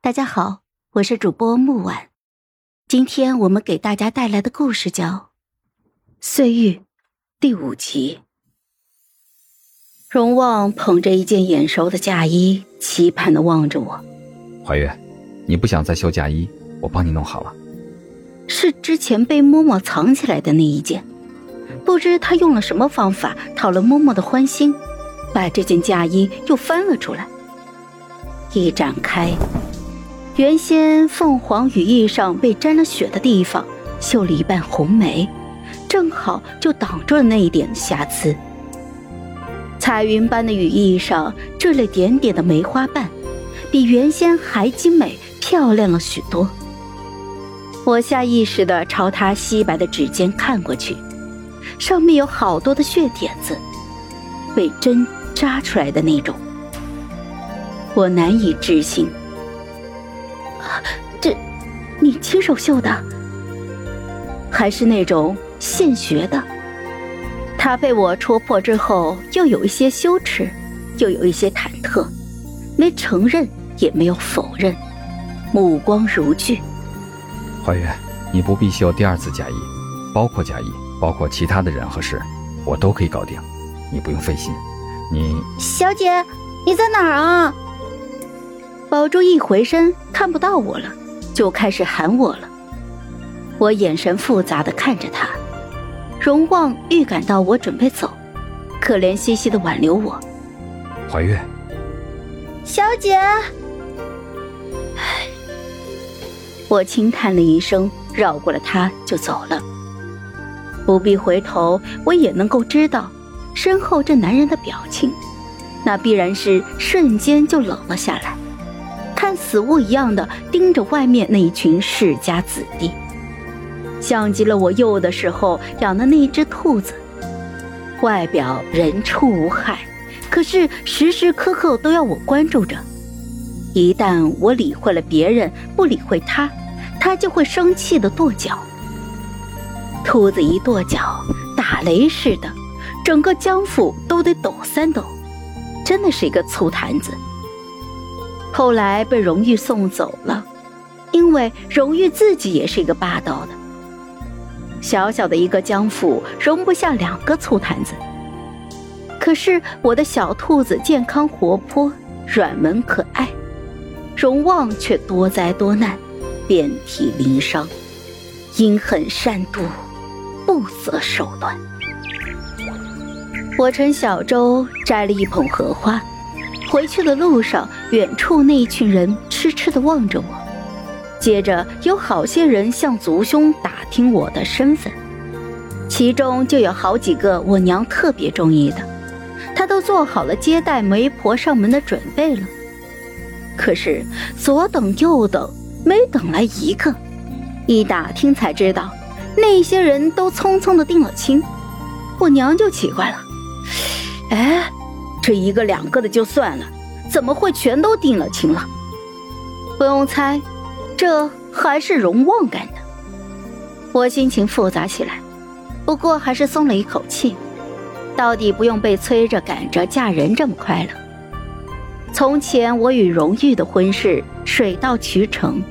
大家好，我是主播木婉，今天我们给大家带来的故事叫《岁月》第五集。荣旺捧着一件眼熟的嫁衣，期盼的望着我。怀月，你不想再绣嫁衣，我帮你弄好了。是之前被嬷嬷藏起来的那一件，不知他用了什么方法讨了嬷嬷的欢心，把这件嫁衣又翻了出来。一展开。原先凤凰羽翼上被沾了血的地方，绣了一半红梅，正好就挡住了那一点瑕疵。彩云般的羽翼上缀了点点的梅花瓣，比原先还精美漂亮了许多。我下意识地朝他稀白的指尖看过去，上面有好多的血点子，被针扎出来的那种。我难以置信。这，你亲手绣的，还是那种现学的？他被我戳破之后，又有一些羞耻，又有一些忐忑，没承认，也没有否认，目光如炬。怀月，你不必绣第二次嫁衣，包括嫁衣，包括其他的人和事，我都可以搞定，你不用费心。你，小姐，你在哪儿啊？宝珠一回身看不到我了，就开始喊我了。我眼神复杂的看着他，荣旺预感到我准备走，可怜兮兮的挽留我。怀月，小姐。唉，我轻叹了一声，绕过了他就走了。不必回头，我也能够知道，身后这男人的表情，那必然是瞬间就冷了下来。看死物一样的盯着外面那一群世家子弟，像极了我幼的时候养的那只兔子，外表人畜无害，可是时时刻刻都要我关注着。一旦我理会了别人，不理会他，他就会生气的跺脚。兔子一跺脚，打雷似的，整个江府都得抖三抖，真的是一个醋坛子。后来被荣誉送走了，因为荣誉自己也是一个霸道的。小小的一个江府容不下两个醋坛子。可是我的小兔子健康活泼、软萌可爱，荣旺却多灾多难，遍体鳞伤，阴狠善妒，不择手段。我乘小舟摘了一捧荷花。回去的路上，远处那一群人痴痴地望着我。接着有好些人向族兄打听我的身份，其中就有好几个我娘特别中意的，她都做好了接待媒婆上门的准备了。可是左等右等，没等来一个。一打听才知道，那些人都匆匆的定了亲。我娘就奇怪了，哎。这一个两个的就算了，怎么会全都定了亲了？不用猜，这还是荣旺干的。我心情复杂起来，不过还是松了一口气，到底不用被催着赶着嫁人这么快了。从前我与荣誉的婚事水到渠成，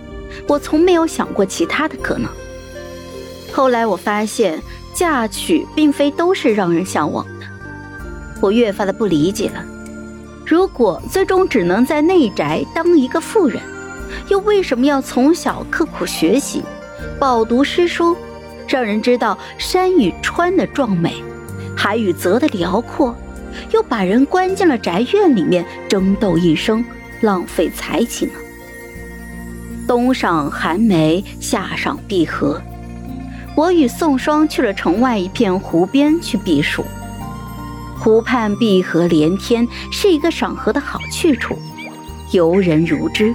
我从没有想过其他的可能。后来我发现，嫁娶并非都是让人向往。我越发的不理解了，如果最终只能在内宅当一个妇人，又为什么要从小刻苦学习，饱读诗书，让人知道山与川的壮美，海与泽的辽阔，又把人关进了宅院里面争斗一生，浪费才情呢？冬赏寒梅，夏赏碧荷，我与宋霜去了城外一片湖边去避暑。湖畔碧荷连天，是一个赏荷的好去处，游人如织。